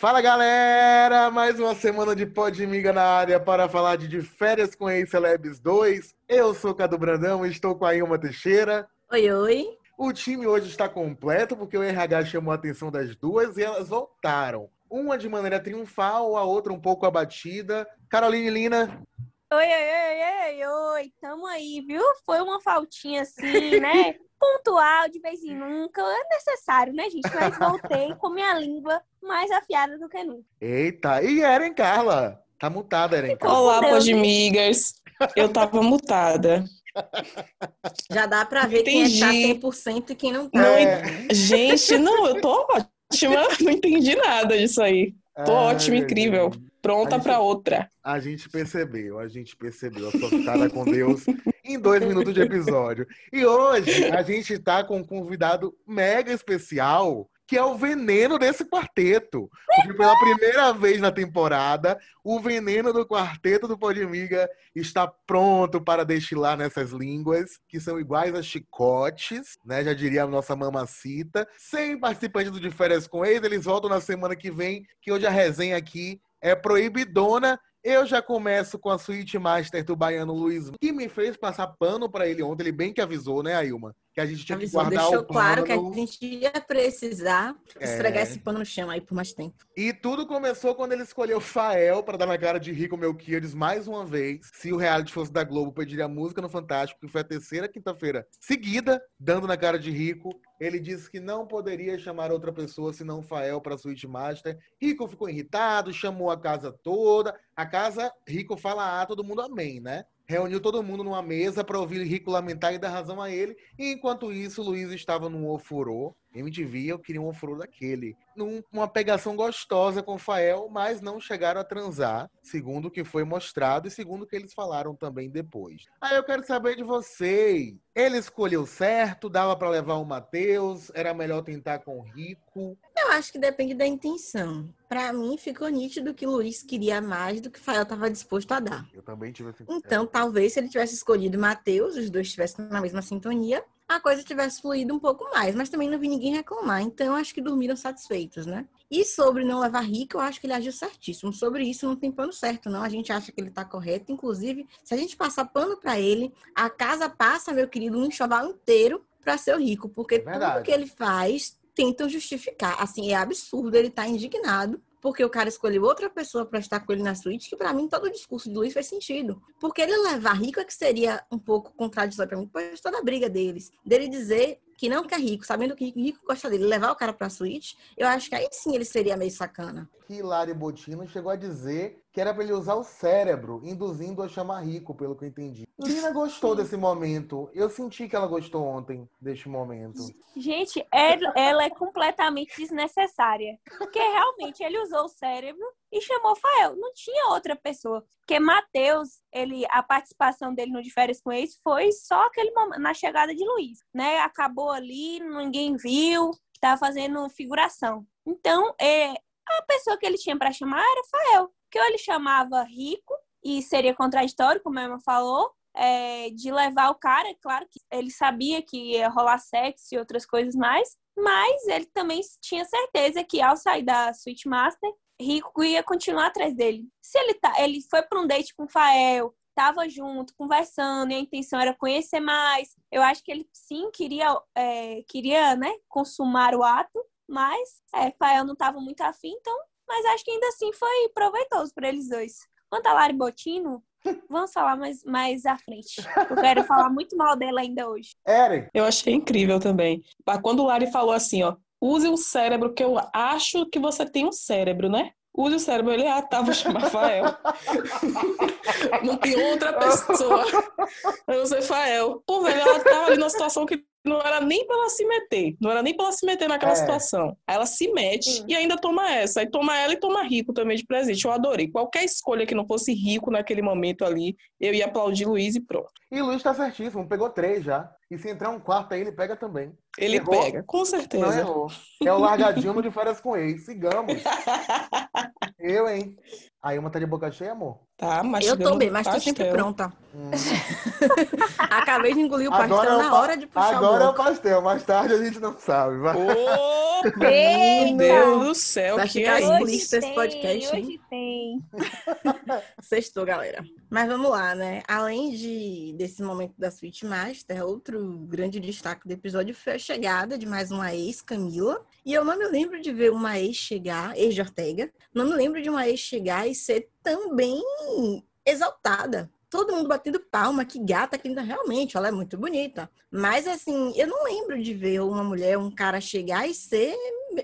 Fala galera, mais uma semana de Podmiga na área para falar de, de Férias com Ex-Celebs 2. Eu sou Cadu Brandão e estou com a Ilma Teixeira. Oi, oi. O time hoje está completo porque o RH chamou a atenção das duas e elas voltaram. Uma de maneira triunfal, a outra um pouco abatida. Caroline Lina. Oi, oi, oi, oi, oi, tamo aí, viu? Foi uma faltinha assim, né? Pontual, de vez em nunca. É necessário, né, gente? Mas voltei com minha língua mais afiada do que nunca. Eita, e Eren Carla? Tá mutada, Eren Carla. Olá, podmigas. Eu tava mutada. Já dá pra ver Entendi. quem é tá 100% e quem não tá. Não, É. Gente, não, eu tô ótima. Não entendi nada disso aí. Tô Ai, ótima, incrível. Deus. Pronta A gente- pra outra. A gente percebeu, a gente percebeu a sua com Deus em dois minutos de episódio. E hoje a gente tá com um convidado mega especial, que é o veneno desse quarteto. Porque pela primeira vez na temporada, o veneno do quarteto do Podmiga está pronto para destilar nessas línguas, que são iguais a chicotes, né? Já diria a nossa mamacita. Sem participantes do De Férias com Ex, eles voltam na semana que vem, que hoje a resenha aqui é proibidona. Eu já começo com a Suíte Master do baiano Luiz, que me fez passar pano pra ele ontem. Ele bem que avisou, né, Ailma? Que a gente tinha que Avisou, guardar deixou o pano. claro que a gente ia precisar É. esfregar esse pano no chão aí por mais tempo. E tudo começou quando ele escolheu Fael pra dar na cara de Rico Melquiades mais uma vez. Se o reality fosse da Globo, pediria música no Fantástico, que foi a terceira quinta-feira seguida, dando na cara de Rico. Ele disse que não poderia chamar outra pessoa senão Fael pra Suíte Master. Rico ficou irritado, chamou a casa toda. A casa, Rico fala ah, todo mundo amém, né? Reuniu todo mundo numa mesa para ouvir Rico lamentar e dar razão a ele. E enquanto isso, Luiz estava num ofurô. MTV, eu queria um ofurô daquele. Num- Uma pegação gostosa com o Fael, mas não chegaram a transar, segundo o que foi mostrado e segundo o que eles falaram também depois. Aí eu quero saber de vocês. Ele escolheu certo, dava para levar o Matheus, era melhor tentar com o Rico. Eu acho que depende da intenção. Pra mim, ficou nítido que o Luiz queria mais do que o Fael estava disposto a dar. Eu também tive esse Então, talvez se ele tivesse escolhido Matheus, os dois estivessem na mesma sintonia, a coisa tivesse fluído um pouco mais. Mas também não vi ninguém reclamar. Então, acho que dormiram satisfeitos, né? E sobre não levar rico, eu acho que ele agiu certíssimo. Sobre isso, não tem pano certo, não. A gente acha que ele tá correto. Inclusive, se a gente passar pano pra ele, a casa passa, meu querido, um enxoval inteiro pra ser o rico. Porque tudo verdade. que ele faz, tentam justificar. Assim, é absurdo ele estar indignado porque o cara escolheu outra pessoa para estar com ele na suíte, que para mim todo o discurso de Luiz faz sentido. Porque ele levar rico é que seria um pouco contraditório para mim, pois toda a briga deles, dele dizer que não quer rico, sabendo que rico gosta dele, levar o cara pra suíte, eu acho que aí sim ele seria meio sacana. que Hilário Botino chegou a dizer que era para ele usar o cérebro, induzindo a chamar rico, pelo que eu entendi. Lina gostou desse momento. Eu senti que ela gostou ontem deste momento. Gente, ela, ela é completamente desnecessária. Porque realmente ele usou o cérebro e chamou Fael. Não tinha outra pessoa. Porque Matheus, ele, a participação dele no De Férias com Ex foi só aquele momento, na chegada de Luiz. Né? Acabou ali, ninguém viu, tava fazendo figuração. Então, é, a pessoa que ele tinha para chamar era Fael. Que ou ele chamava rico, e seria contraditório, como a Emma falou, é, de levar o cara, claro que ele sabia que ia rolar sexo e outras coisas mais, mas ele também tinha certeza que ao sair da Switch Master, Rico ia continuar atrás dele. Se ele tá, ele foi para um date com o Fael, tava junto, conversando, e a intenção era conhecer mais. Eu acho que ele sim queria, é, queria, né, consumar o ato, mas é, Fael não tava muito afim, então, mas acho que ainda assim foi proveitoso para eles dois. Quanto a Lari Botino, vamos falar mais, mais à frente. Eu quero falar muito mal dela ainda hoje. Eren, Eu achei incrível também. Quando o Lari falou assim, ó, use o cérebro, que eu acho que você tem um cérebro, né? Use o cérebro. Ele, ah, tá, vou chamar Fael. Não tem outra pessoa. Eu sei Fael. Pô, velho, ela tava ali numa situação que não era nem pra ela se meter. Não era nem pra ela se meter naquela É. situação. Aí ela se mete Sim. e ainda toma essa. Aí toma ela e toma rico também de presente. Eu adorei. Qualquer escolha que não fosse rico naquele momento ali, eu ia aplaudir Luiz e pronto. E Luiz tá certíssimo, pegou três já. E se entrar um quarto aí, ele pega também. Ele Errou? pega, com Não certeza. errou. É o largadinho de férias com ex. Sigamos. Eu, hein? Aí uma tá de boca cheia, amor. Tá Eu mastigando tô bem, mas tô sempre pronta. Hum. Acabei de engolir o pastel Agora, é o na pa- hora de puxar agora é o o pastel, mais tarde a gente não sabe. Vai. Ô, meu! Deus do céu, Vai que ficar é isso? Esse podcast, hein? hoje tem. Sextou, galera. Mas vamos lá, né? Além de, desse momento da Switch Master, outro grande destaque do episódio foi a chegada de mais uma ex, Camila. E eu não me lembro de ver uma ex chegar, ex de Ortega, não me lembro de uma ex chegar e ser também exaltada. Todo mundo batendo palma, que gata, que linda. Realmente, ela é muito bonita. Mas, assim, eu não lembro de ver uma mulher, um cara chegar e ser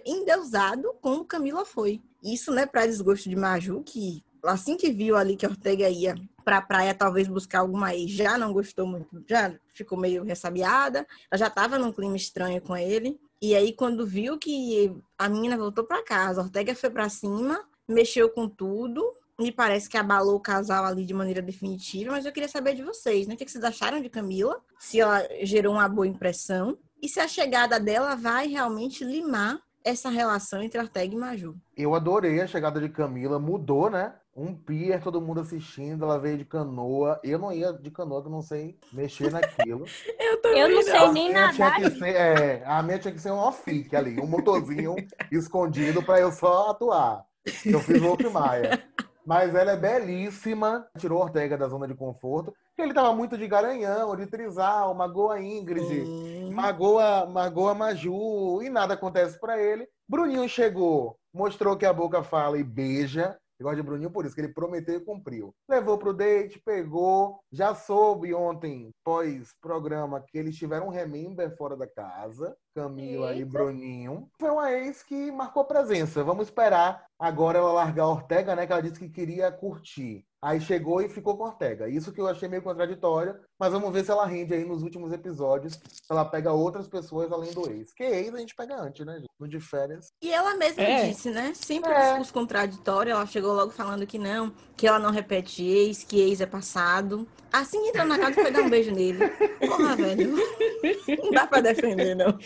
endeusado como Camila foi. Isso, né, para desgosto de Maju, que assim que viu ali que Ortega ia pra praia talvez buscar alguma ex, já não gostou muito, já ficou meio ressabiada, ela já tava num clima estranho com ele. E aí, quando viu que a menina voltou pra casa, Ortega foi pra cima, mexeu com tudo, me parece que abalou o casal ali de maneira definitiva, mas eu queria saber de vocês, né? O que vocês acharam de Camila? Se ela gerou uma boa impressão e se a chegada dela vai realmente limar essa relação entre Ortega e Maju. Eu adorei a chegada de Camila, mudou, né? Um pier, todo mundo assistindo, ela veio de canoa. Eu não ia de canoa, que eu não sei mexer naquilo. Eu Eu não sei A nem nadar. que ser, é, a minha tinha que ser um off ali, um motorzinho escondido pra eu só atuar. Eu fiz o Wolf Maia. Mas ela é belíssima, tirou Ortega da zona de conforto, porque ele tava muito de garanhão, de trisal, magoa a Ingrid. Sim. Magoa, magoa Maju e nada acontece pra ele. Bruninho chegou, mostrou que a boca fala e beija. Eu gosto de Bruninho por isso, que ele prometeu e cumpriu. Levou pro date, pegou. Já soube ontem, pós-programa, que eles tiveram um remember fora da casa. Camila e Eita. Bruninho. Foi uma ex que marcou presença. Vamos esperar agora ela largar a Ortega, né? Que ela disse que queria curtir. Aí chegou e ficou com a Ortega. Isso que eu achei meio contraditório, mas vamos ver se ela rende aí nos últimos episódios. Se ela pega outras pessoas além do ex. Que ex a gente pega antes, né, gente? No de férias. E ela mesma É. disse, né? Sempre É. discurso contraditório. Ela chegou logo falando que não, que ela não repete ex, que ex é passado. Assim que entrou na casa, foi dar um beijo nele. Porra, velho. Não dá pra defender, não.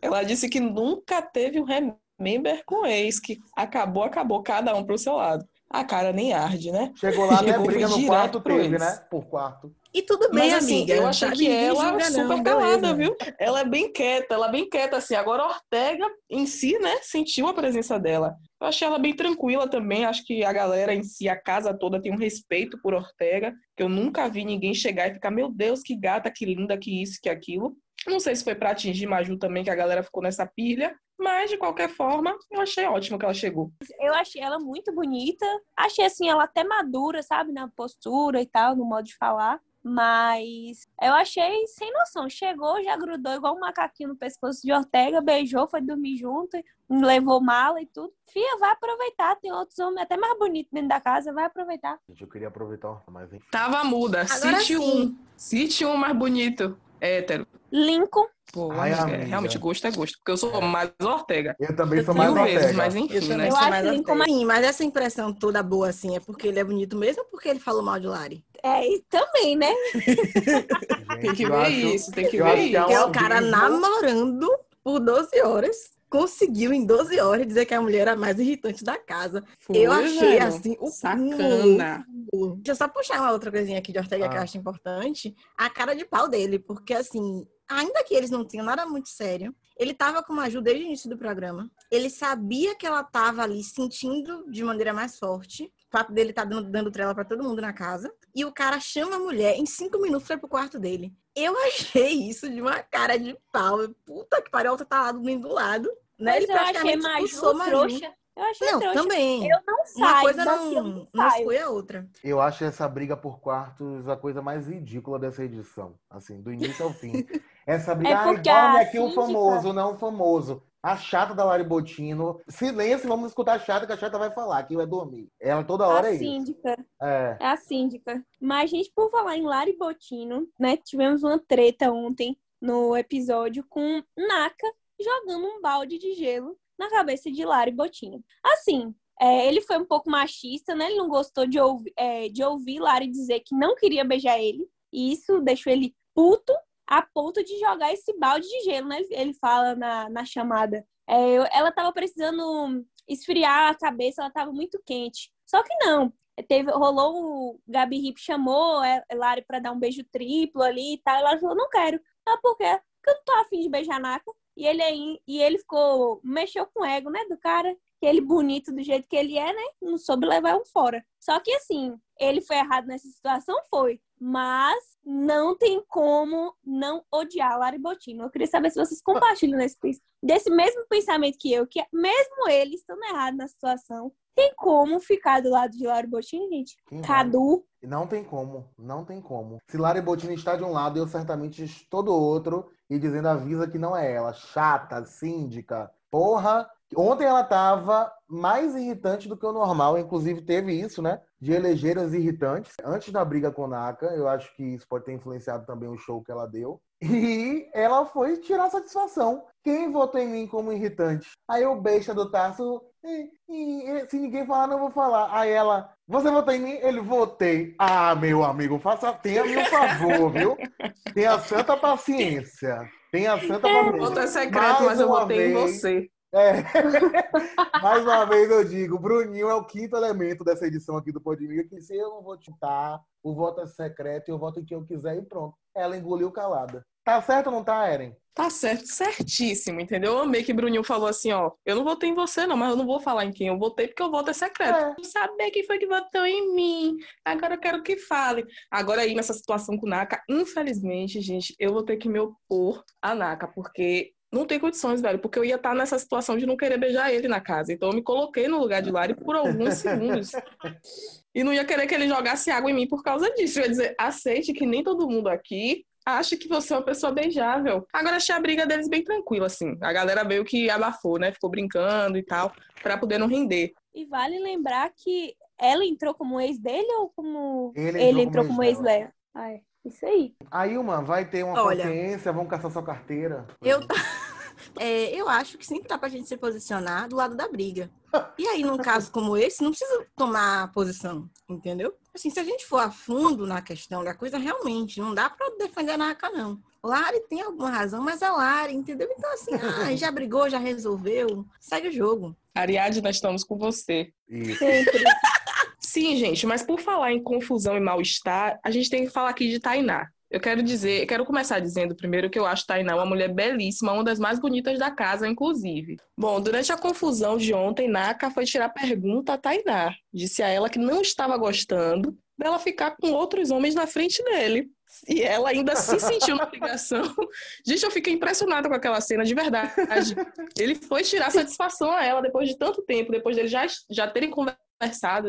Ela disse que nunca teve um remember com ex, que acabou, acabou, cada um pro seu lado. A cara nem arde, né? Chegou lá, até Chegou, briga foi no quarto pro teve, ex. né? Por quarto. E tudo bem, Mas assim, amiga. eu achei que ela julga, super não, calada, viu? Ela é bem quieta, ela é bem quieta, assim. Agora Ortega em si, né, sentiu a presença dela. Eu achei ela bem tranquila também. Acho que a galera em si, a casa toda, tem um respeito por Ortega, que eu nunca vi ninguém chegar e ficar, meu Deus, que gata, que linda, que isso, que aquilo. Não sei se foi pra atingir Maju também, que a galera ficou nessa pilha. Mas, de qualquer forma, eu achei ótimo que ela chegou. Eu achei ela muito bonita. Achei assim, ela até madura, sabe? Na postura e tal, no modo de falar. Mas eu achei sem noção. Chegou, já grudou igual um macaquinho no pescoço de Ortega, beijou, foi dormir junto, levou mala e tudo. Fia, vai aproveitar. Tem outros homens até mais bonitos dentro da casa, vai aproveitar. Gente, eu queria aproveitar, mas enfim. Tava muda. Agora Cite um. sim. Cite um mais bonito. Hétero. Lincoln, Pô, Ai, amiga. realmente gosto é gosto. Porque eu sou mais Ortega. Eu também Eu sou mais Mil vezes, Ortega. mas Eu enfim, também né? Eu sou acho mais Lincoln Ortega. mas essa impressão toda boa, assim, é porque ele é bonito mesmo ou porque ele falou mal de Lari? é, e também, né? Gente, Tem que eu ver acho- isso, tem que eu ver é isso. Que é o cara namorando por 12 horas. Conseguiu em 12 horas dizer que a mulher era a mais irritante da casa. eu Foi, achei velho. assim o Sacana. Deixa eu só puxar uma outra coisinha aqui de Ortega que eu Ah. acho importante. A cara de pau dele, porque assim, ainda que eles não tenham nada muito sério, ele tava com a Maju desde o início do programa. Ele sabia que ela tava ali sentindo de maneira mais forte. O fato dele tá dando, dando trela pra todo mundo na casa. E o cara chama a mulher em cinco minutos foi pro quarto dele. Eu achei isso de uma cara de pau. Puta que pariu, tá lá dormindo do lado. Né? Mas Ele eu achei praticamente Maju expulsou Maju. trouxa. Eu achei Não, trouxa. também. Eu não Uma saio coisa daqui, eu não, não não exclui a outra. Eu acho essa briga por quartos a coisa mais ridícula dessa edição. Assim, do início ao fim. Essa briga, É ai, porque dorme a aqui o síndica- famoso, não o famoso. A chata da Lari Botino. Silêncio, vamos escutar a chata, que a chata vai falar, que vai dormir. Ela toda hora a é isso. síndica. É. É a síndica. Mas, gente, por falar em Lari Botino, né? Tivemos uma treta ontem no episódio com Naka jogando um balde de gelo na cabeça de Lari Botino. Assim, é, ele foi um pouco machista, né? Ele não gostou de, ouvi, é, de ouvir Lari dizer que não queria beijar ele. E isso deixou ele puto a ponto de jogar esse balde de gelo, né? Ele, fala na, na chamada. É, ela tava precisando esfriar a cabeça, ela tava muito quente. Só que não. Teve, rolou o Gabi Rip chamou a Lari pra dar um beijo triplo ali e tal. Ela falou, não quero. Ah, por quê? Porque eu não tô afim de beijar Naka. E ele e ele ficou, mexeu com o ego, né, do cara. Que ele bonito do jeito que ele é, né? Não soube levar um fora. Só que assim, ele foi errado nessa situação? Foi. Mas não tem como não odiar a Lari Botino. Eu queria saber se vocês compartilham desse, desse mesmo pensamento que eu, que mesmo ele estando errado na situação, tem como ficar do lado de Lari Botino, gente? Quem Cadu. Não tem como, não tem como. Se Lari Botini está de um lado, eu certamente estou do outro e dizendo avisa que não é ela. Chata, síndica, porra. Ontem ela tava mais irritante do que o normal, inclusive teve isso, né? De eleger as irritantes. Antes da briga com Naka, eu acho que isso pode ter influenciado também o show que ela deu. E ela foi tirar satisfação. Quem votou em mim como irritante? Aí o besta do Tarso, "E- e- se ninguém falar, não vou falar. Aí ela, você votou em mim? Ele, votei. Ah, meu amigo, faça, tenha-me um favor, viu? Tenha santa paciência. Tenha santa O paciência. voto é secreto, Mais mas eu votei em vez. você. É. Mais uma vez eu digo, Bruninho é o quinto elemento dessa edição aqui do Podmiga, que se eu não vou chutar, o voto é secreto e eu voto em quem eu quiser e pronto. Ela engoliu calada. Tá certo ou não tá, Eren? Tá certo, certíssimo, entendeu? Eu amei que Bruninho falou assim, ó, eu não votei em você não, mas eu não vou falar em quem eu votei porque o voto é secreto. É. Eu saber quem foi que votou em mim. Agora eu quero que fale. Agora aí nessa situação com o Naka, infelizmente, gente, eu vou ter que me opor a Naka, porque não tem condições, velho, porque eu ia estar nessa situação de não querer beijar ele na casa. Então eu me coloquei no lugar de Lari por alguns segundos. E não ia querer que ele jogasse água em mim por causa disso. Eu ia dizer, aceite que nem todo mundo aqui acha que você é uma pessoa beijável. Agora achei a briga deles bem tranquila, assim. A galera veio que abafou, né? Ficou brincando e tal, pra poder não render. E vale lembrar que ela entrou como ex dele ou como Ele ele, entrou entrou como como ex ex dela? É. Isso aí. Aí, uma vai ter uma Olha. consciência, vão caçar sua carteira. Eu, é, eu acho que sempre dá pra gente se posicionar do lado da briga. E aí, num caso como esse, não precisa tomar posição, entendeu? Assim, se a gente for a fundo na questão da coisa, realmente, não dá pra defender a Naka, não. Lari tem alguma razão, mas é Lari, entendeu? Então, assim, ah, já brigou, já resolveu, segue o jogo. Ariadne, nós estamos com você. Isso. Sempre. Sim, gente, mas por falar em confusão e mal-estar, a gente tem que falar aqui de Tainá. Eu quero dizer, eu quero começar dizendo primeiro que eu acho Tainá uma mulher belíssima, uma das mais bonitas da casa, inclusive. Bom, durante a confusão de ontem, Naka foi tirar pergunta a Tainá. Disse a ela que não estava gostando dela ficar com outros homens na frente dele. E ela ainda se sentiu na obrigação. Gente, eu fiquei impressionada com aquela cena, de verdade. Ele foi tirar satisfação a ela depois de tanto tempo, depois deles já, já terem conversado,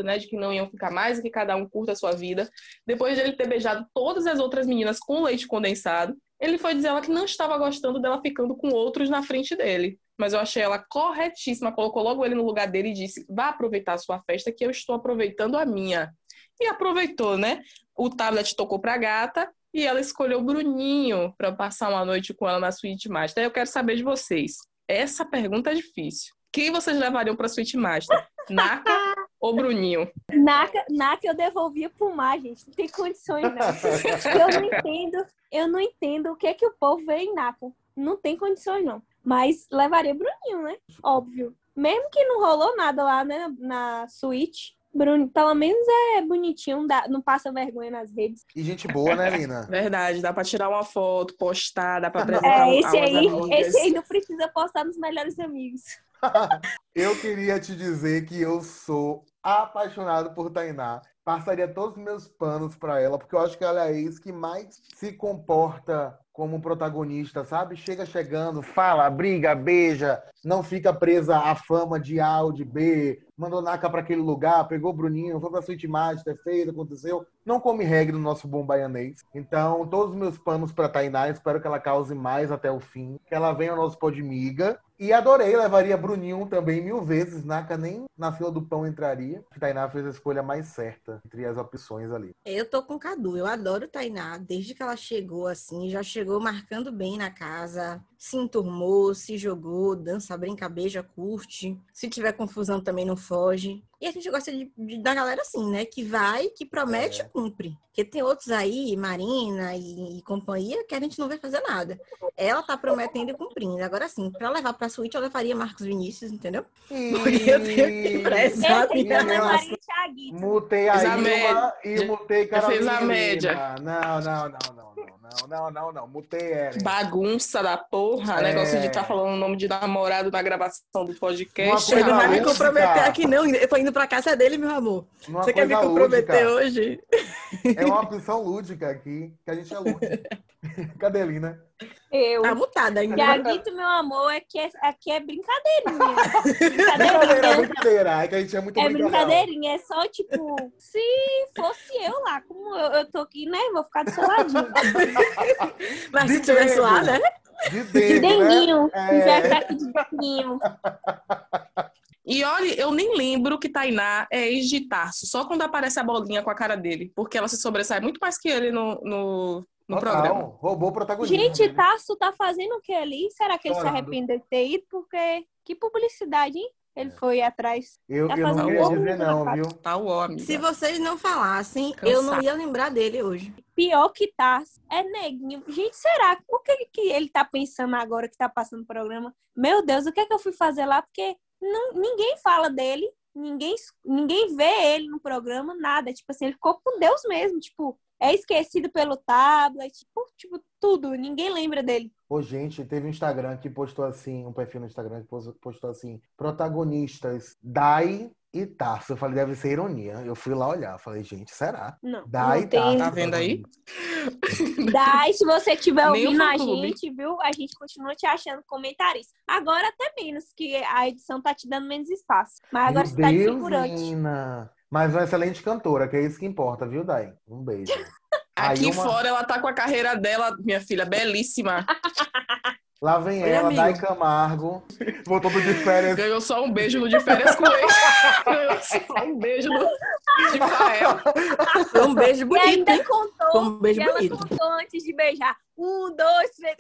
né, de que não iam ficar mais e que cada um curta a sua vida. Depois de ele ter beijado todas as outras meninas com leite condensado, ele foi dizer ela que não estava gostando dela ficando com outros na frente dele. Mas eu achei ela corretíssima, colocou logo ele no lugar dele e disse: vá aproveitar a sua festa, que eu estou aproveitando a minha. E aproveitou, né? O tablet tocou pra gata e ela escolheu o Bruninho para passar uma noite com ela na suíte master. Eu quero saber de vocês. Essa pergunta é difícil. Quem vocês levariam pra suíte master? Naka ou Bruninho? Naka, Naka eu devolvia pro mar, gente. Não tem condições, não. Eu não entendo, eu não entendo o que é que o povo vê em Naka. Não tem condições, não. Mas levaria Bruninho, né? Óbvio. Mesmo que não rolou nada lá, né, na suíte, Bruno, pelo menos é bonitinho, não dá- não passa vergonha nas redes. E gente boa, né, Lina? Verdade, dá pra tirar uma foto, postar, dá pra apresentar É, esse aí, amigas. esse aí não precisa postar nos melhores amigos. Eu queria te dizer que eu sou apaixonado por Tainá. Passaria todos os meus panos pra ela, porque eu acho que ela é a ex que mais se comporta como protagonista, sabe? Chega chegando, fala, briga, beija, não fica presa à fama de A ou de B, mandou Naka pra aquele lugar, pegou o Bruninho, foi pra Suíte Master, fez, aconteceu. Não come regra no nosso bom baianês. Então, todos os meus panos pra Tainá, espero que ela cause mais até o fim, que ela venha ao nosso pó de miga. E adorei, levaria Bruninho também mil vezes. Naka nem na fila do pão entraria. Tainá fez a escolha mais certa entre as opções ali. Eu tô com Cadu, eu adoro Tainá, desde que ela chegou assim, já chegou chegou marcando bem na casa, se enturmou, se jogou, dança, brinca, beija, curte. Se tiver confusão também não foge. E a gente gosta de, de- da galera assim, né? Que vai, que promete É. e cumpre. Porque tem outros aí, Marina e, e companhia, que a gente não vê fazer nada. Ela tá prometendo e cumprindo. Agora sim, pra levar pra suíte, eu levaria Marcos Vinícius, entendeu? Porque eu tenho que prezar minha Thiaguito. Mutei a Ilma média. e mutei Carolina. fez a média. Não, não, não, não, não, não, não, não. Mutei Eren. Bagunça da porra, É. negócio de estar falando o nome de namorado na gravação do podcast. Você não vai me comprometer aqui, não. Eu tô indo pra casa dele, meu amor. Uma Você quer me comprometer lúdica. hoje? É uma opção lúdica aqui, que a gente é lúdico. Cadê Lina? Eu. Tá mutada ainda. Thiaguito, meu amor, aqui é, aqui é brincadeirinha. Brincadeira, brincadeirinha. brincadeira. É que a gente é muito É brincadeirinha, é só tipo, se fosse eu lá, como eu, eu tô aqui, né? Vou ficar do seu ladinho. Mas se De tivesse lá, né? De De dedo, né? denguinho. É. Vai ficar aqui de denguinho. E olha, eu nem lembro que Tainá é ex de Tarso, só quando aparece a bolinha com a cara dele, porque ela se sobressai muito mais que ele no, no, no Total, programa. roubou o protagonismo. Gente, dele. Tarso tá fazendo o que ali? Será que ele se Chorando. arrependeu de ter ido? Porque que publicidade, hein? Ele foi atrás. Eu, Tá eu não queria dizer não, viu? Tá o amiga. Se vocês não falassem, eu não Cansado. ia lembrar dele hoje. Pior que Tarso é neguinho. Gente, será? O que, que ele tá pensando agora que tá passando o programa? Meu Deus, o que é que eu fui fazer lá? Porque não- ninguém fala dele, ninguém, ninguém vê ele no programa, nada. Tipo assim, ele ficou com Deus mesmo. Tipo, é esquecido pelo tablet, tipo, tipo tudo. Ninguém lembra dele. Ô, gente, teve um Instagram que postou assim, um perfil no Instagram que pos- postou assim, protagonistas Dai e Tarso. Eu falei, deve ser ironia. Eu fui lá olhar, falei, gente, será? Não. Dai não e tem. Tarso. Tá vendo aí? Dai, se você o ouvindo a gente, viu? A gente continua te achando comentarista. Agora até menos, que a edição tá te dando menos espaço. Mas agora Meu você tá de Deus, figurante. Nina. Mas uma excelente cantora, que é isso que importa, viu, Dai? Um beijo. Aqui uma- fora ela tá com a carreira dela, minha filha, belíssima. Lá vem Oi, ela, amigo. Dai Camargo. Voltou do de férias. Ganhou só um beijo no de férias com ele. Ganhou só um beijo no de Fael. Foi um beijo E bonito, ainda hein? contou. Foi um beijo e ela bonito. contou antes de beijar. Um, dois, três.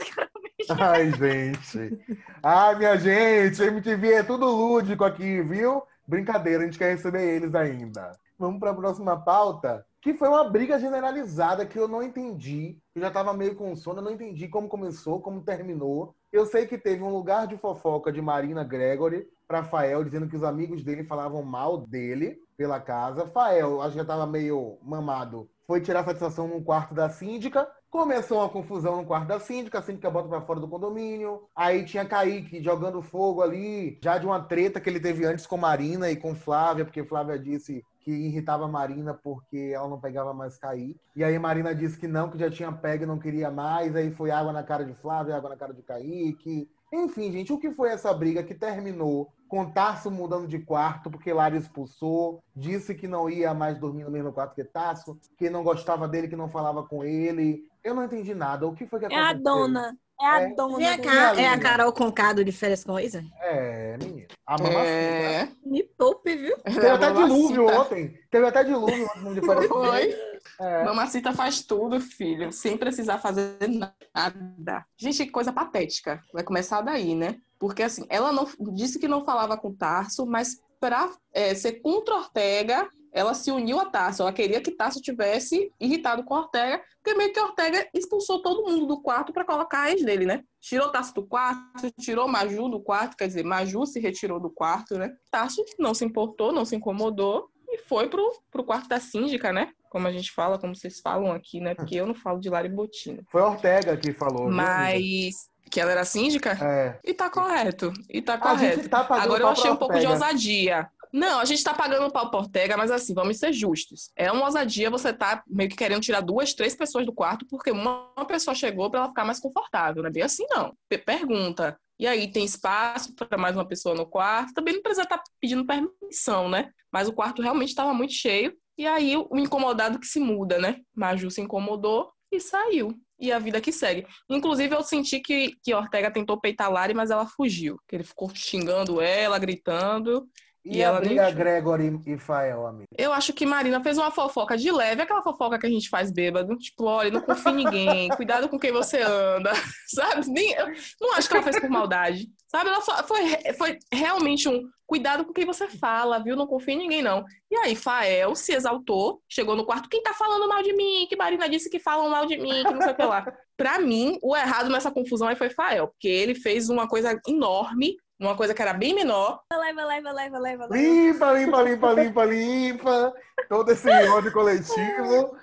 Ai, gente. Ai, minha gente, MTV é tudo lúdico aqui, viu? Brincadeira, a gente quer receber eles ainda. Vamos para a próxima pauta, que foi uma briga generalizada que eu não entendi. Eu já estava meio com sono, eu não entendi como começou, como terminou. Eu sei que teve um lugar de fofoca de Marina Gregory para Fael, dizendo que os amigos dele falavam mal dele pela casa. Fael, acho que já estava meio mamado, foi tirar satisfação no quarto da síndica. Começou uma confusão no quarto da síndica, a síndica bota pra fora do condomínio. Aí tinha Kaique jogando fogo ali, já de uma treta que ele teve antes com Marina e com Flávia, porque Flávia disse que irritava Marina porque ela não pegava mais Kaique. E aí Marina disse que não, que já tinha pego e não queria mais. Aí foi água na cara de Flávia, água na cara de Kaique. Enfim, gente, o que foi essa briga que terminou com Tarso mudando de quarto porque Lara expulsou, disse que não ia mais dormir no mesmo quarto que Tarso, que não gostava dele, que não falava com ele. Eu não entendi nada. O que foi que É aconteceu? a dona. É a É. dona. Vem do- cá, é a. Carol Concado de férias com Isa? É, menino. A mamacita. É. Me poupe, viu? Teve até dilúvio Mamacita. ontem. Teve até dilúvio ontem de fora Foi. É. Mamacita faz tudo, filho, sem precisar fazer nada. Gente, que coisa patética. Vai começar daí, né? Porque assim, ela não disse que não falava com Tarso, mas para ser contra Ortega, ela se uniu a Tarso. Ela queria que Tarso tivesse irritado com Ortega, porque meio que Ortega expulsou todo mundo do quarto para colocar a ex dele, né? Tirou Tarso do quarto, tirou Maju do quarto, quer dizer, Maju se retirou do quarto, né? Tarso não se importou, não se incomodou e foi pro, pro quarto da síndica, né? Como a gente fala, como vocês falam aqui, né? Porque eu não falo de Lari Botina. Foi Ortega que falou. viu? Mas que ela era síndica? É. E tá correto. E tá correto. tá Agora eu pau achei um pouco de ousadia. Não, a gente tá pagando pau pra Ortega, mas assim, vamos ser justos. É uma ousadia você tá meio que querendo tirar duas, três pessoas do quarto porque uma, pessoa chegou pra ela ficar mais confortável. Não é bem assim, não. Pe- Pergunta. E aí, tem espaço para mais uma pessoa no quarto? Também não precisa estar pedindo permissão, né? Mas o quarto realmente estava muito cheio. E aí, o incomodado que se muda, né? Maju se incomodou e saiu. E a vida que segue. Inclusive, eu senti que, que Ortega tentou peitar Lari, mas ela fugiu. Que ele ficou xingando ela, gritando. E, E a ela nem briga. Gregory e Fael, amigo? Eu acho que Marina fez uma fofoca de leve, aquela fofoca que a gente faz bêbado. Tipo, olha, não confia em ninguém, cuidado com quem você anda, sabe? Nem, eu não acho que ela fez por maldade, sabe? Ela só foi, foi realmente um cuidado com quem você fala, viu? Não confia em ninguém, não. E aí, Fael se exaltou, chegou no quarto, quem tá falando mal de mim? Que Marina disse que falam mal de mim, que não sei o que lá. Pra mim, o errado nessa confusão aí foi Fael, porque ele fez uma coisa enorme, uma coisa que era bem menor, Leva, leva, leva, leva, leva. Limpa, limpa, limpa, limpa, limpa. Todo esse ódio coletivo.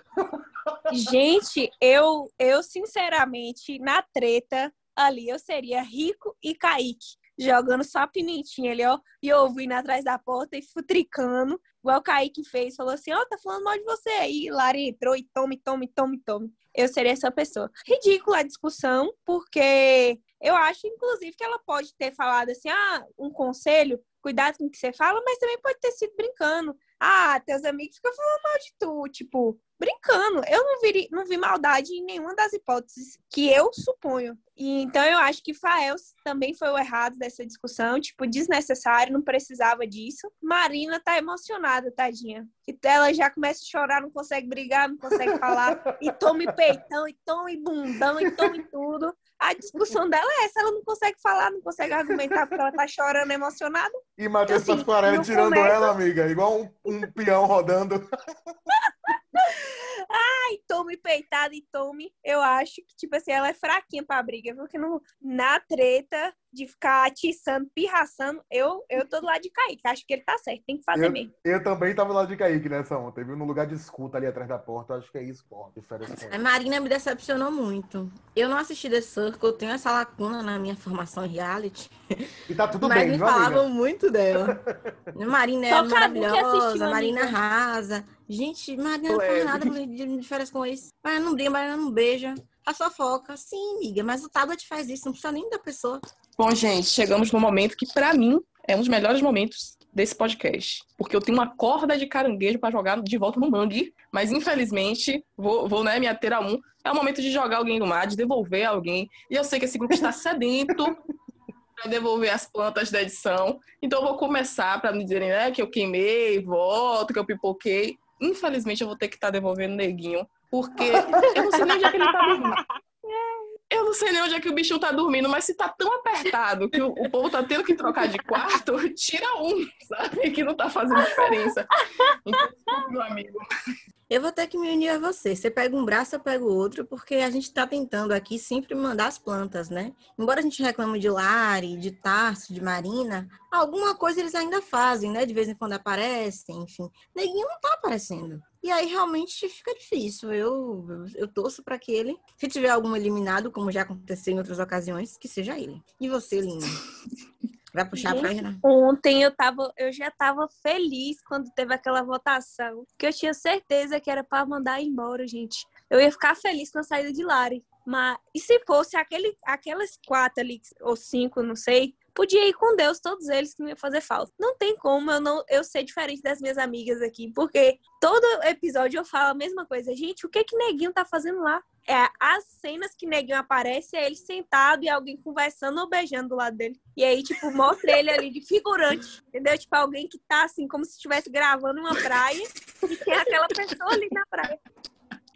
Gente, eu, eu sinceramente, na treta ali, eu seria Rico e Kaique. Jogando só a pimentinha ali, ó. E eu ouvindo atrás da porta e futricando. Igual o Kaique fez. Falou assim, ó, tá falando mal de você. Aí Lari entrou e tome, tome, tome, tome. Eu seria essa pessoa. Ridícula a discussão, porque eu acho, inclusive, que ela pode ter falado assim, ah, um conselho, cuidado com o que você fala, mas também pode ter sido brincando. Ah, teus amigos ficam falando mal de tu, tipo, brincando. Eu não vi, não vi maldade em nenhuma das hipóteses que eu suponho. E, então eu acho que Fael também foi o errado dessa discussão, tipo, desnecessário, não precisava disso. Marina tá emocionada, tadinha. Que ela já começa a chorar, não consegue brigar, não consegue falar, e tome peitão, e tome bundão, e tome tudo. A discussão dela é essa, ela não consegue falar, não consegue argumentar porque ela tá chorando emocionada. E Matheus Assim, Pasquarelli no tirando começo- ela, amiga. Igual um, um peão rodando. e tome peitada e tome. Eu acho que, tipo assim, ela é fraquinha pra briga, viu? Que no, na treta de ficar atiçando, pirraçando, eu, eu tô do lado de Kaique. Acho que ele tá certo, tem que fazer Eu, mesmo. eu também tava lá de Kaique nessa ontem, viu? No lugar de escuta ali atrás da porta. Acho que é isso, pô. Diferença. A Marina me decepcionou muito. Eu não assisti The Circle, eu tenho essa lacuna na minha formação em reality. E tá tudo mas bem, me viu, falavam amiga? muito dela. Marina é que assistiu, maravilhosa, Marina amiga. arrasa. Gente, Marina não faz nada de diferença com isso. Marina não briga, Marina não beija. A fofoca, sim, amiga, mas o tablet faz isso, não precisa nem da pessoa. Bom, gente, chegamos no momento que, pra mim, é um dos melhores momentos desse podcast. Porque eu tenho uma corda de caranguejo pra jogar de volta no mangue. Mas, infelizmente, vou, vou né, me ater a um. É o momento de jogar alguém no mar, de devolver alguém. E eu sei que esse grupo está sedento pra devolver as plantas da edição. Então, eu vou começar pra me dizerem né, que eu queimei, voto, que eu pipoquei. Infelizmente, eu vou ter que estar devolvendo o neguinho. Porque eu não sei nem onde é que ele tá dormindo. Eu não sei nem onde é que o bicho tá dormindo, mas se tá tão apertado que o, o povo tá tendo que trocar de quarto, tira um, sabe? Que não tá fazendo diferença. Meu amigo. Eu vou ter que me unir a você. Você pega um braço, eu pego o outro, porque a gente tá tentando aqui sempre mandar as plantas, né? Embora a gente reclame de Lari, de Tarso, de Marina, alguma coisa eles ainda fazem, né? De vez em quando aparecem, enfim. Neguinho não tá aparecendo. E aí realmente fica difícil. Eu, eu, torço para que ele, se tiver algum eliminado, como já aconteceu em outras ocasiões, que seja ele. E você, Lina? Vai puxar Gente, Renan? Ontem eu, tava, eu já tava feliz quando teve aquela votação, que eu tinha certeza que era pra mandar embora, gente. Eu ia ficar feliz com a saída de Lari. Mas e se fosse aquele, aquelas quatro ali, ou cinco, não sei, podia ir com Deus, todos eles que não ia fazer falta. Não tem como eu não eu ser diferente das minhas amigas aqui, porque todo episódio eu falo a mesma coisa. Gente, o que que Neguinho tá fazendo lá? É, as cenas que Neguinho aparece é ele sentado e alguém conversando ou beijando do lado dele. E aí, tipo, mostra ele ali de figurante, entendeu? Tipo, alguém que tá assim, como se estivesse gravando uma praia e tem aquela pessoa ali na praia.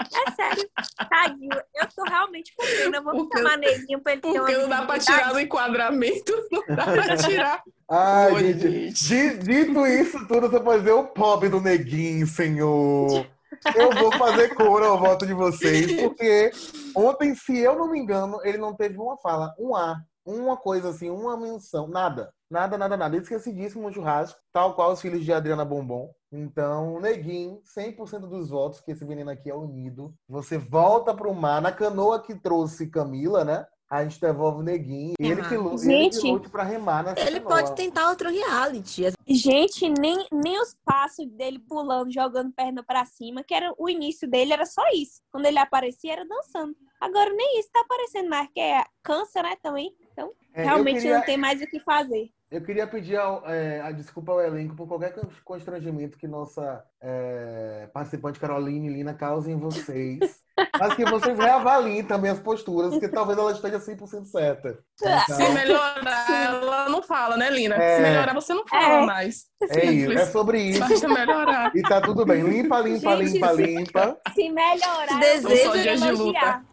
É sério, tadinho. Eu tô realmente com pena. Vamos Porque- chamar Neguinho pra ele ter uma Porque não dá pra tirar do enquadramento, não dá pra tirar. Ai, Oi, gente. gente. di- Dito isso tudo, você pode ver o pobre do neguinho, senhor. Eu vou fazer cor ao voto de vocês, porque ontem, se eu não me engano, ele não teve uma fala, um A, uma coisa assim, uma menção, nada. Nada, nada, nada. Esquecidíssimo no churrasco, tal qual os filhos de Adriana Bombom. Então, Neguinho, 100% dos votos, que esse menino aqui é unido. Você volta pro mar, na canoa que trouxe Camila, né? A gente devolve o Neguinho. E ele que, lu- ele que Gente. lute pra remar nessa Ele canoa. pode tentar outro reality. Gente, nem, nem os passos dele pulando, jogando perna pra cima, que era o início dele era só isso. Quando ele aparecia, era dançando. Agora nem isso tá aparecendo mais, que é cansa, né, também. Então, É, realmente queria- não tem mais o que fazer. Eu queria pedir ao- é, a desculpa ao elenco por qualquer constrangimento que nossa é, participante Caroline Lina cause em vocês. Mas que vocês reavaliem também as posturas, que talvez ela esteja 100% certa. Se Então, melhorar, ela não fala, né, Lina? É. Se melhorar, você não fala É. mais. é isso, é sobre isso. Basta melhorar. E tá tudo bem. Limpa, limpa, Gente, limpa, se- limpa. Se melhorar, Desejo eu vou dias de elogiar.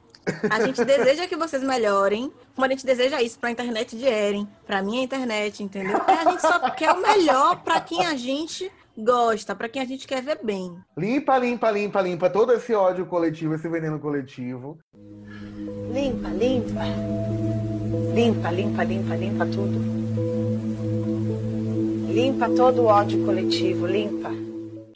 A gente deseja que vocês melhorem, como a gente deseja isso pra internet de Eren, pra minha internet, entendeu? A gente só quer o melhor pra quem a gente gosta, pra quem a gente quer ver bem. Limpa, limpa, limpa, limpa todo esse ódio coletivo, esse veneno coletivo. Limpa, limpa. Limpa, limpa, limpa, limpa tudo. Limpa todo o ódio coletivo, limpa.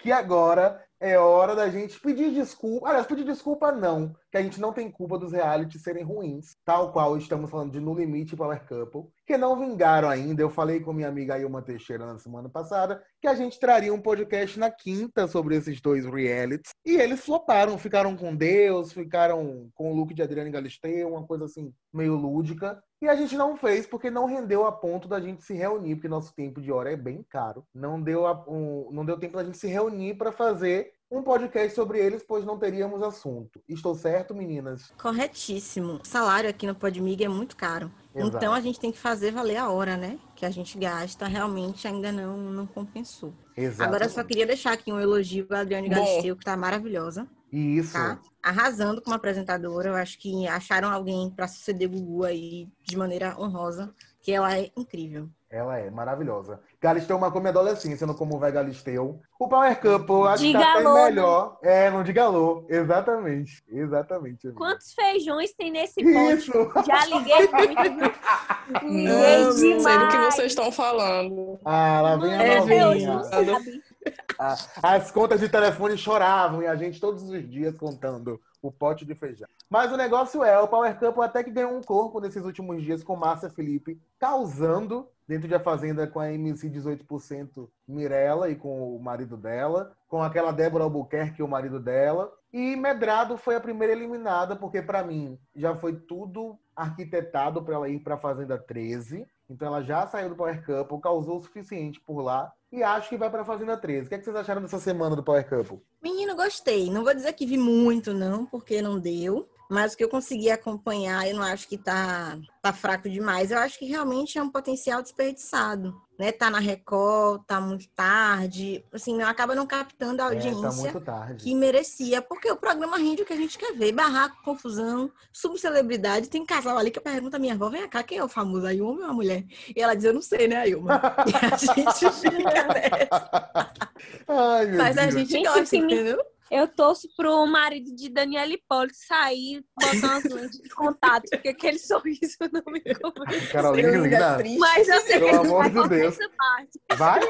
Que agora é hora da gente pedir desculpa. Aliás, pedir desculpa não, que a gente não tem culpa dos realities serem ruins. Tal qual estamos falando de No Limite Power Couple, que não vingaram ainda. Eu falei com minha amiga Ilma Teixeira na semana passada que a gente traria um podcast na quinta sobre esses dois realities. E eles floparam, ficaram com Deus, ficaram com o look de Adriane Galisteu, uma coisa assim, meio lúdica. E a gente não fez porque não rendeu a ponto da gente se reunir, porque nosso tempo de hora é bem caro. Não deu, a- um- não deu tempo da gente se reunir para fazer um podcast sobre eles, pois não teríamos assunto. Estou certo, meninas? Corretíssimo. O salário aqui no Podmig é muito caro. Exato. Então a gente tem que fazer valer a hora, né? Que a gente gasta, realmente ainda não, não compensou. Exato. Agora eu só queria deixar aqui um elogio à Adriane. Galisteu, que tá maravilhosa, Isso. tá? Arrasando como apresentadora. Eu acho que acharam alguém pra suceder Gugu aí de maneira honrosa, que ela é incrível. Ela é maravilhosa. Galisteu marcou minha adolescência no Como Vai Galisteu. O Power Couple, acho Diga que tá alô, melhor. É, não diga alô. Exatamente. Exatamente. amiga. Quantos feijões tem nesse pote? Isso! Já liguei muito. Não, Liguei não sei do que vocês estão falando. Ah, lá vem a É, novinha. não sabe. Ah, As contas de telefone choravam e a gente todos os dias contando o pote de feijão. Mas o negócio é, o Power Couple até que ganhou um corpo nesses últimos dias com Márcia Felipe, causando dentro de A Fazenda com a MC 18% Mirella e com o marido dela, com aquela Débora Albuquerque, o marido dela. E Medrado foi a primeira eliminada, porque pra mim já foi tudo arquitetado para ela ir pra Fazenda 13. Então ela já saiu do Power Couple, causou o suficiente por lá e acho que vai pra Fazenda 13. O que, é que vocês acharam dessa semana do Power Couple? Menino, gostei. Não vou dizer que vi muito, não, porque não deu. Mas o que eu consegui acompanhar, eu não acho que tá, tá fraco demais. Eu acho que realmente é um potencial desperdiçado. Né? Tá na Record, tá muito tarde. Assim, acaba não captando a É, tá audiência muito tarde. que merecia. Porque o programa rende o que a gente quer ver. Barraco, confusão, subcelebridade. Tem casal ali que pergunta à minha avó, vem cá, quem é o famoso aí, o homem ou a mulher? E ela diz, eu não sei, né, Ailma? E a gente fica nessa. Ai, meu Mas a Deus. gente Gente, gosta, entendeu? Eu torço pro marido de Daniela Hipólito sair, botar umas lentes de contato, porque aquele sorriso não me convence. Carolina Lina, Mas eu sei que ele vai de Deus. essa parte. vai?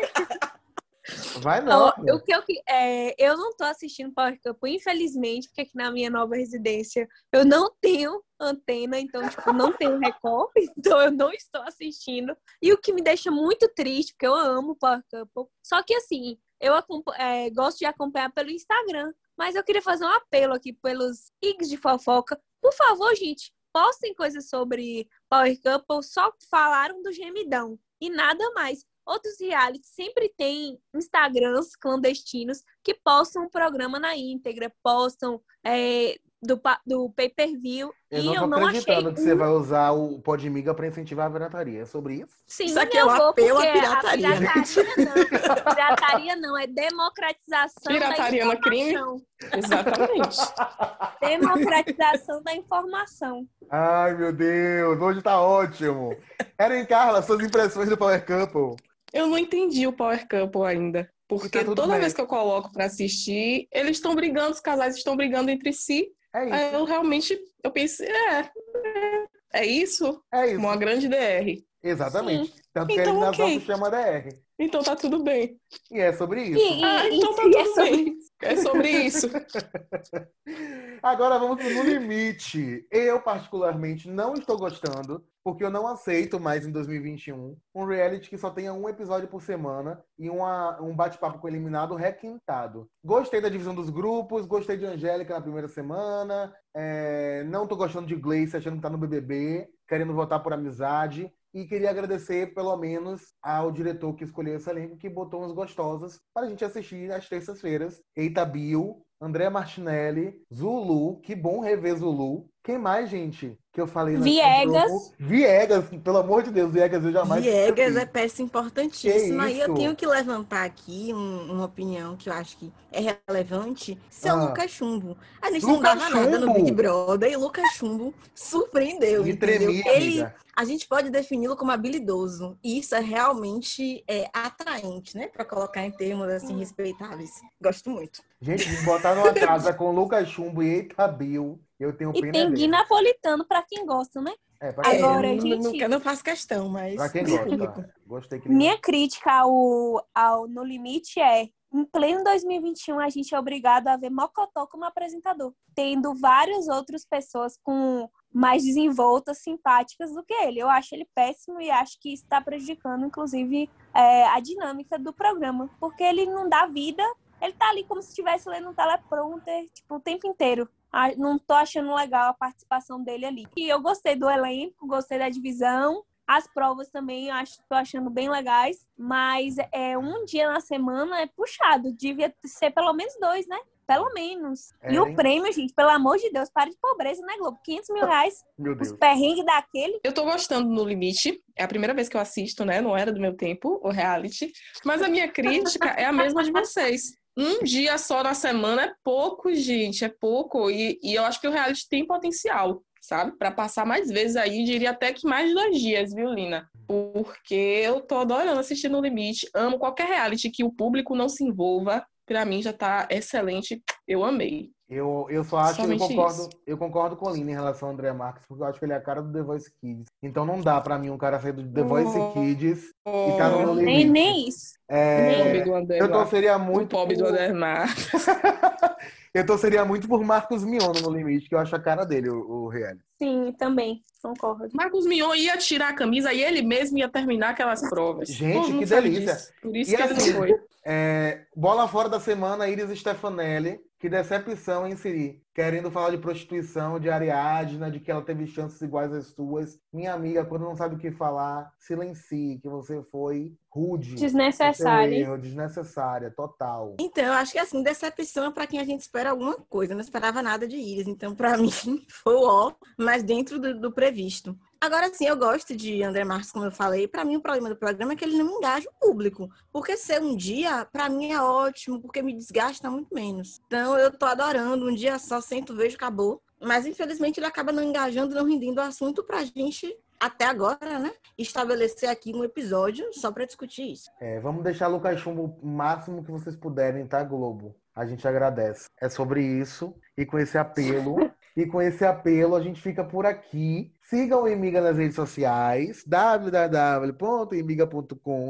Vai não. Ó, o que eu, é, eu não tô assistindo Power Couple, infelizmente, porque aqui na minha nova residência eu não tenho antena, então, tipo, não tenho Record, então eu não estou assistindo. E o que me deixa muito triste, porque eu amo Power Couple. Só que, assim, eu é, gosto de acompanhar pelo Instagram, mas eu queria fazer um apelo aqui pelos IGs de fofoca. Por favor, gente, postem coisas sobre Power Couple, só falaram do gemidão e nada mais. Outros realities sempre têm Instagrams clandestinos que postam o programa na íntegra, postam é, do, do pay-per-view. Eu e não eu tô não acreditando achei. que você vai usar o Podmiga pra incentivar a pirataria. É sobre isso? Sim, Isso aqui é eu um vou, apelo à porque pirataria. A pirataria não. pirataria não, é democratização Pirataria da no crime? informação. Exatamente. Democratização da informação. Ai, meu Deus, hoje tá ótimo. Eren Carla, suas impressões do Power Couple. Eu não entendi o Power Couple ainda. Porque Tá toda bem. vez que eu coloco pra assistir, eles estão brigando, os casais estão brigando entre si. É isso. Aí eu realmente, eu pensei, é, é, é isso? É isso. Uma grande DR. Exatamente. Tanto que a Então, eliminação ok. se chama DR. Então tá tudo bem. E é sobre isso. E, e- Ah, e- então tá e é tudo sobre bem. É sobre isso. Agora vamos pro No Limite. Eu, particularmente, não estou gostando, porque eu não aceito mais em 2021 um reality que só tenha um episódio por semana e uma- um bate-papo com o eliminado requintado. Gostei da divisão dos grupos, gostei de Angélica na primeira semana, é, não tô gostando de Gleice achando que tá no BBB, querendo votar por amizade. E queria agradecer, pelo menos, ao diretor que escolheu esse elenco, que botou uns gostosas para a gente assistir às terças-feiras. Eita Bill, André Martinelli, Zulu. Que bom rever Zulu. Quem mais, gente? Que eu falei Viegas. Viegas, pelo amor de Deus, Viegas eu jamais. Viegas é peça importantíssima. E eu tenho que levantar aqui um- uma opinião que eu acho que é relevante. Seu Ah. Lucas Chumbo. A gente Lucas não dava nada no? Big Brother e Lucas Chumbo surpreendeu. Me tremi, Ele, amiga. a gente pode defini-lo como habilidoso. E isso é realmente é, atraente, né? Para colocar em termos assim respeitáveis. Gosto muito. Gente, me botar numa casa com Lucas Chumbo e Eita Bill, eu tenho E tem Gui napolitano pra quem gosta, né? É, pra quem, Agora, É, não, gente- não, não, faço questão, mas. pra quem gosta. Gostei que Minha crítica ao, ao No Limite é, em pleno 2021, a gente é obrigado a ver Mocotó como apresentador, tendo várias outras pessoas com mais desenvoltas, simpáticas do que ele. Eu acho ele péssimo e acho que isso está prejudicando, inclusive, é, a dinâmica do programa, porque ele não dá vida, ele tá ali como se estivesse lendo um teleprompter, tipo, o tempo inteiro. Ah, Não tô achando legal a participação dele ali. E eu gostei do elenco, gostei da divisão, as provas também eu acho, tô achando bem legais, mas é um dia na semana é puxado. Devia ser pelo menos dois, né? Pelo menos. É, e o hein? prêmio, gente, pelo amor de Deus, para de pobreza, né, Globo? 500 mil reais, Meu os Deus. perrengues daquele. Eu tô gostando no limite. É a primeira vez que eu assisto, né? Não era do meu tempo, o reality. Mas a minha crítica é a mesma de vocês. Um dia só na semana é pouco, gente. É pouco. E, e eu acho que o reality tem potencial, sabe? Pra passar mais vezes aí, diria até que mais dois dias, viu, Lina? Porque eu tô adorando assistir no limite. Amo qualquer reality que o público não se envolva. Pra mim já tá excelente. Eu amei. Eu, eu só acho, eu Somente concordo, isso. eu concordo com a Lina em relação ao André Marques, porque eu acho que ele é a cara do The Voice Kids. Então não dá pra mim um cara sair do The Voice Oh. Kids e tá no meu Nem, limite. nem isso. É, Pobre do André. eu torceria O muito pobre do por... André Marques. eu torceria muito por Marcos Mion no limite, que eu acho a cara dele, o, o reality. Sim, também, concordo. Marcos Mion ia tirar a camisa e ele mesmo ia terminar aquelas provas. Gente, que delícia. disso. Por isso E que ele assim, não foi. É, bola fora da semana, Iris Stefanelli. Que decepção em Siri. Querendo falar de prostituição, de Ariadna, de que ela teve chances iguais às suas. Minha amiga, quando não sabe o que falar, silencie, que você foi rude. Desnecessário. Seu erro, desnecessária, total. Então, eu acho que assim, decepção é pra quem a gente espera alguma coisa. Eu não esperava nada de Iris. Então, pra mim, foi o ó, mas dentro do, do previsto. Agora sim, eu gosto de André Marques, como eu falei. Pra mim, o problema do programa é que ele não engaja o público. Porque ser um dia, pra mim, é ótimo, porque me desgasta muito menos. Então, eu tô adorando. Um dia só, sento, vejo, acabou. Mas, infelizmente, ele acaba não engajando, não rendendo o assunto pra gente, até agora, né? Estabelecer aqui um episódio só pra discutir isso. É, vamos deixar Lucas Chumbo o máximo que vocês puderem, tá, Globo? A gente agradece. É sobre isso. E com esse apelo. e com esse apelo, a gente fica por aqui. Sigam o Imiga nas redes sociais, www.imiga.com,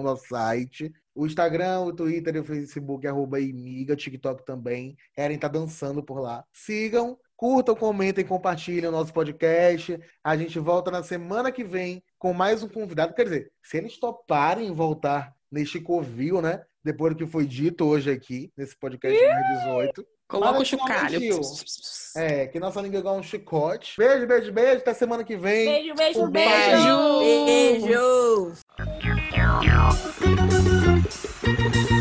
nosso site. O Instagram, o Twitter e o Facebook, arroba Imiga, TikTok também. Eren tá dançando por lá. Sigam, curtam, comentem, compartilhem o nosso podcast. A gente volta na semana que vem com mais um convidado. Quer dizer, se eles toparem voltar neste covil, né? Depois do que foi dito hoje aqui, nesse podcast número 18. Coloca o chocalho. É, que nossa língua é igual um chicote. Beijo, beijo, beijo. Até semana que vem. Beijo, beijo, Um beijo. beijo. Beijo!